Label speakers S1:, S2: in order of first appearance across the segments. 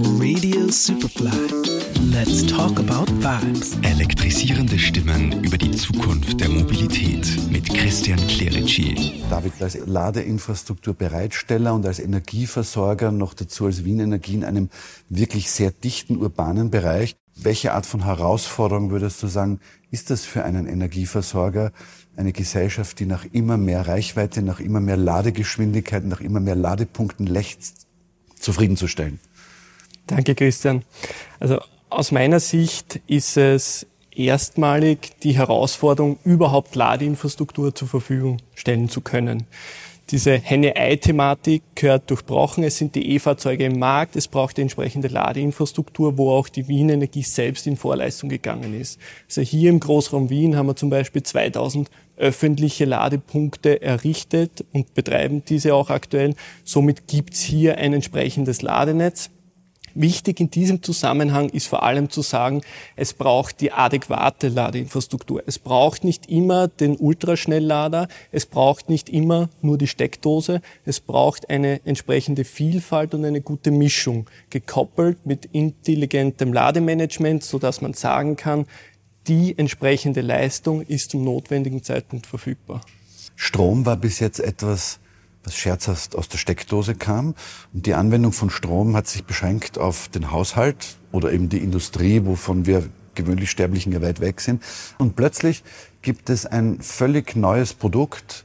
S1: Radio Superfly. Let's talk about vibes.
S2: Elektrisierende Stimmen über die Zukunft der Mobilität mit Christian Clerici.
S3: David als Ladeinfrastrukturbereitsteller und als Energieversorger noch dazu als Wien Energie in einem wirklich sehr dichten urbanen Bereich. Welche Art von Herausforderung würdest du sagen, ist das für einen Energieversorger, eine Gesellschaft, die nach immer mehr Reichweite, nach immer mehr Ladegeschwindigkeit, nach immer mehr Ladepunkten lechzt, zufriedenzustellen?
S4: Danke, Christian. Also aus meiner Sicht ist es erstmalig die Herausforderung, überhaupt Ladeinfrastruktur zur Verfügung stellen zu können. Diese Henne-Ei-Thematik gehört durchbrochen. Es sind die E-Fahrzeuge im Markt. Es braucht die entsprechende Ladeinfrastruktur, wo auch die Wien Energie selbst in Vorleistung gegangen ist. Also hier im Großraum Wien haben wir zum Beispiel 2000 öffentliche Ladepunkte errichtet und betreiben diese auch aktuell. Somit gibt's hier ein entsprechendes Ladenetz. Wichtig in diesem Zusammenhang ist vor allem zu sagen, es braucht die adäquate Ladeinfrastruktur. Es braucht nicht immer den Ultraschnelllader, es braucht nicht immer nur die Steckdose, es braucht eine entsprechende Vielfalt und eine gute Mischung, gekoppelt mit intelligentem Lademanagement, so dass man sagen kann, die entsprechende Leistung ist zum notwendigen Zeitpunkt verfügbar.
S3: Strom war bis jetzt etwas was scherzhaft aus der Steckdose kam. Und die Anwendung von Strom hat sich beschränkt auf den Haushalt oder eben die Industrie, wovon wir gewöhnlich Sterblichen ja weit weg sind. Und plötzlich gibt es ein völlig neues Produkt,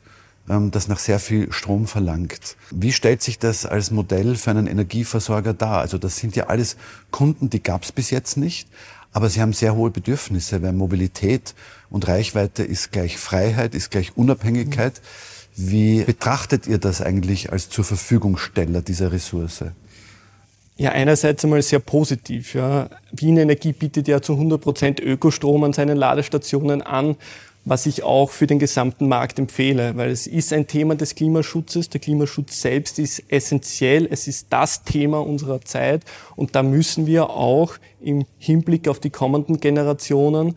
S3: ähm, das nach sehr viel Strom verlangt. Wie stellt sich das als Modell für einen Energieversorger dar? Also das sind ja alles Kunden, die gab es bis jetzt nicht, aber sie haben sehr hohe Bedürfnisse, weil Mobilität und Reichweite ist gleich Freiheit, ist gleich Unabhängigkeit. Mhm. Wie betrachtet ihr das eigentlich als zur Verfügungsteller dieser Ressource?
S4: Ja, einerseits einmal sehr positiv. Ja. Wien Energie bietet ja zu 100 Prozent Ökostrom an seinen Ladestationen an, was ich auch für den gesamten Markt empfehle, weil es ist ein Thema des Klimaschutzes. Der Klimaschutz selbst ist essentiell. Es ist das Thema unserer Zeit und da müssen wir auch im Hinblick auf die kommenden Generationen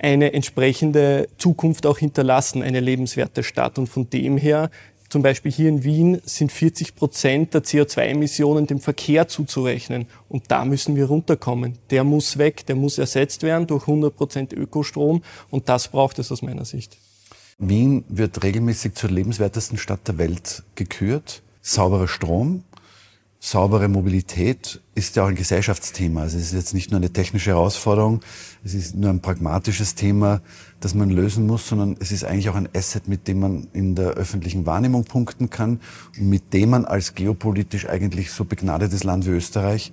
S4: eine entsprechende Zukunft auch hinterlassen, eine lebenswerte Stadt. Und von dem her, zum Beispiel hier in Wien, sind 40 Prozent der CO2-Emissionen dem Verkehr zuzurechnen. Und da müssen wir runterkommen. Der muss weg, der muss ersetzt werden durch 100 Prozent Ökostrom. Und das braucht es aus meiner Sicht.
S3: Wien wird regelmäßig zur lebenswertesten Stadt der Welt gekürt. Sauberer Strom, saubere Mobilität ist ja auch ein Gesellschaftsthema. Also es ist jetzt nicht nur eine technische Herausforderung, es ist nur ein pragmatisches Thema, das man lösen muss, sondern es ist eigentlich auch ein Asset, mit dem man in der öffentlichen Wahrnehmung punkten kann und mit dem man als geopolitisch eigentlich so begnadetes Land wie Österreich,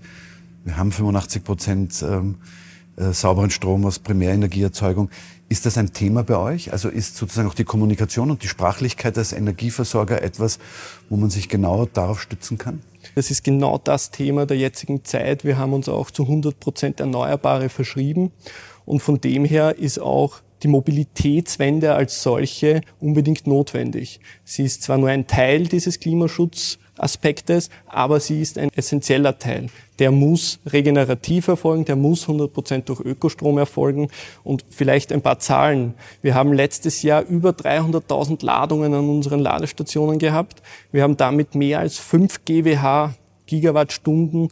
S3: wir haben 85 Prozent ähm, äh, sauberen Strom aus Primärenergieerzeugung. Ist das ein Thema bei euch? Also ist sozusagen auch die Kommunikation und die Sprachlichkeit als Energieversorger etwas, wo man sich genau darauf stützen kann?
S4: Das ist genau das Thema der jetzigen Zeit. Wir haben uns auch zu 100 Prozent Erneuerbare verschrieben. Und von dem her ist auch die Mobilitätswende als solche unbedingt notwendig. Sie ist zwar nur ein Teil dieses Klimaschutzaspektes, aber sie ist ein essentieller Teil. Der muss regenerativ erfolgen, der muss 100 Prozent durch Ökostrom erfolgen. Und vielleicht ein paar Zahlen. Wir haben letztes Jahr über 300.000 Ladungen an unseren Ladestationen gehabt. Wir haben damit mehr als 5 GWH Gigawattstunden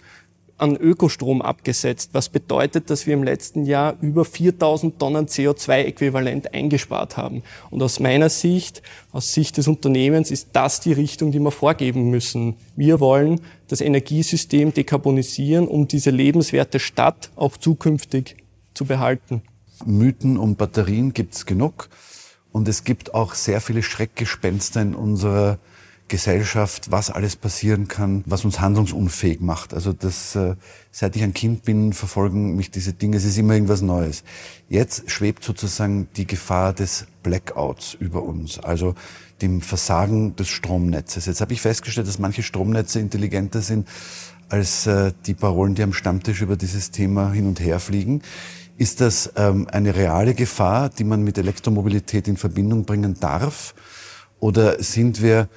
S4: an Ökostrom abgesetzt, was bedeutet, dass wir im letzten Jahr über 4000 Tonnen CO2-Äquivalent eingespart haben. Und aus meiner Sicht, aus Sicht des Unternehmens, ist das die Richtung, die wir vorgeben müssen. Wir wollen das Energiesystem dekarbonisieren, um diese lebenswerte Stadt auch zukünftig zu behalten.
S3: Mythen um Batterien gibt's genug. Und es gibt auch sehr viele Schreckgespenster in unserer Gesellschaft, was alles passieren kann, was uns handlungsunfähig macht. Also das, äh, seit ich ein Kind bin, verfolgen mich diese Dinge. Es ist immer irgendwas Neues. Jetzt schwebt sozusagen die Gefahr des Blackouts über uns, also dem Versagen des Stromnetzes. Jetzt habe ich festgestellt, dass manche Stromnetze intelligenter sind als äh, die Parolen, die am Stammtisch über dieses Thema hin und her fliegen. Ist das ähm, eine reale Gefahr, die man mit Elektromobilität in Verbindung bringen darf? Oder sind wir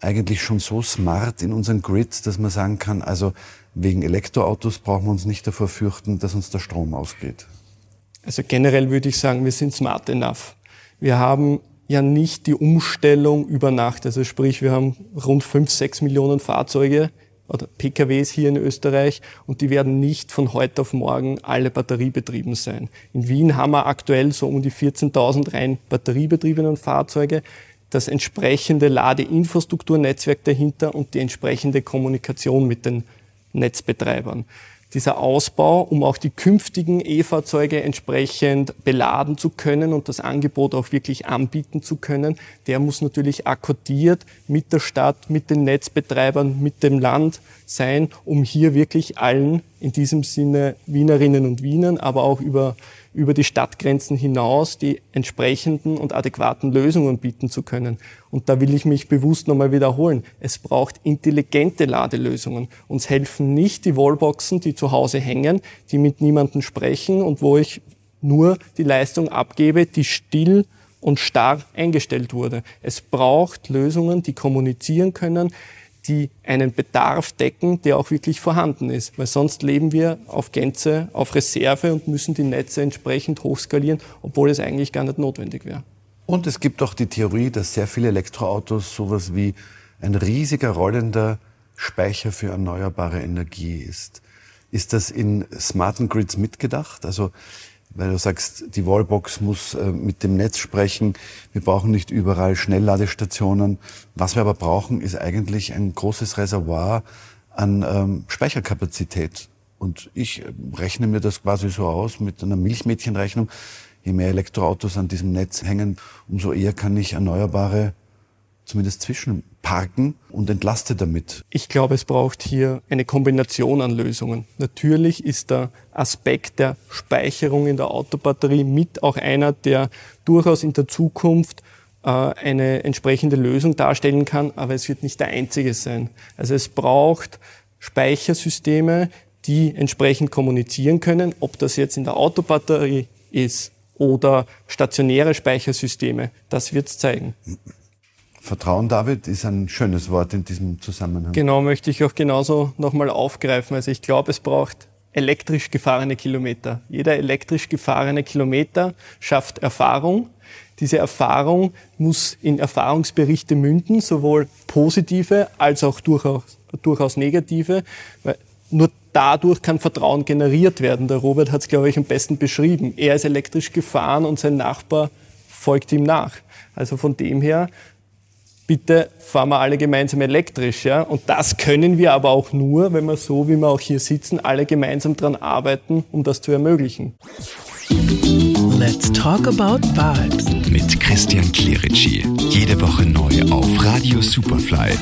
S3: eigentlich schon so smart in unseren Grids, dass man sagen kann, also wegen Elektroautos brauchen wir uns nicht davor fürchten, dass uns der Strom ausgeht.
S4: Also generell würde ich sagen, wir sind smart enough. Wir haben ja nicht die Umstellung über Nacht. Also sprich, wir haben rund fünf, sechs Millionen Fahrzeuge oder PKWs hier in Österreich und die werden nicht von heute auf morgen alle batteriebetrieben sein. In Wien haben wir aktuell so um die 14.000 rein batteriebetriebenen Fahrzeuge, das entsprechende Ladeinfrastrukturnetzwerk dahinter und die entsprechende Kommunikation mit den Netzbetreibern. Dieser Ausbau, um auch die künftigen E-Fahrzeuge entsprechend beladen zu können und das Angebot auch wirklich anbieten zu können, der muss natürlich akkordiert mit der Stadt, mit den Netzbetreibern, mit dem Land sein, um hier wirklich allen, in diesem Sinne Wienerinnen und Wienern, aber auch über über die Stadtgrenzen hinaus die entsprechenden und adäquaten Lösungen bieten zu können. Und da will ich mich bewusst nochmal wiederholen. Es braucht intelligente Ladelösungen. Uns helfen nicht die Wallboxen, die zu Hause hängen, die mit niemandem sprechen und wo ich nur die Leistung abgebe, die still und starr eingestellt wurde. Es braucht Lösungen, die kommunizieren können, die einen Bedarf decken, der auch wirklich vorhanden ist. Weil sonst leben wir auf Gänze, auf Reserve und müssen die Netze entsprechend hochskalieren, obwohl es eigentlich gar nicht notwendig wäre.
S3: Und es gibt auch die Theorie, dass sehr viele Elektroautos sowas wie ein riesiger rollender Speicher für erneuerbare Energie ist. Ist das in smarten Grids mitgedacht? Also weil du sagst, die Wallbox muss äh, mit dem Netz sprechen. Wir brauchen nicht überall Schnellladestationen. Was wir aber brauchen, ist eigentlich ein großes Reservoir an ähm, Speicherkapazität. Und ich äh, rechne mir das quasi so aus mit einer Milchmädchenrechnung. Je mehr Elektroautos an diesem Netz hängen, umso eher kann ich erneuerbare zumindest zwischenparken und entlaste damit.
S4: Ich glaube, es braucht hier eine Kombination an Lösungen. Natürlich ist der Aspekt der Speicherung in der Autobatterie mit auch einer, der durchaus in der Zukunft äh, eine entsprechende Lösung darstellen kann, aber es wird nicht der einzige sein. Also es braucht Speichersysteme, die entsprechend kommunizieren können, ob das jetzt in der Autobatterie ist oder stationäre Speichersysteme. Das wird es zeigen.
S3: Vertrauen, David, ist ein schönes Wort in diesem Zusammenhang.
S4: Genau, möchte ich auch genauso nochmal aufgreifen. Also ich glaube, es braucht elektrisch gefahrene Kilometer. Jeder elektrisch gefahrene Kilometer schafft Erfahrung. Diese Erfahrung muss in Erfahrungsberichte münden, sowohl positive als auch durchaus, durchaus negative. Weil nur dadurch kann Vertrauen generiert werden. Der Robert hat es, glaube ich, am besten beschrieben. Er ist elektrisch gefahren und sein Nachbar folgt ihm nach. Also von dem her bitte fahren wir alle gemeinsam elektrisch. Ja? Und das können wir aber auch nur, wenn wir so, wie wir auch hier sitzen, alle gemeinsam daran arbeiten, um das zu ermöglichen.
S1: Let's talk about vibes.
S2: Mit Christian Clerici. Jede Woche neu auf Radio Superfly.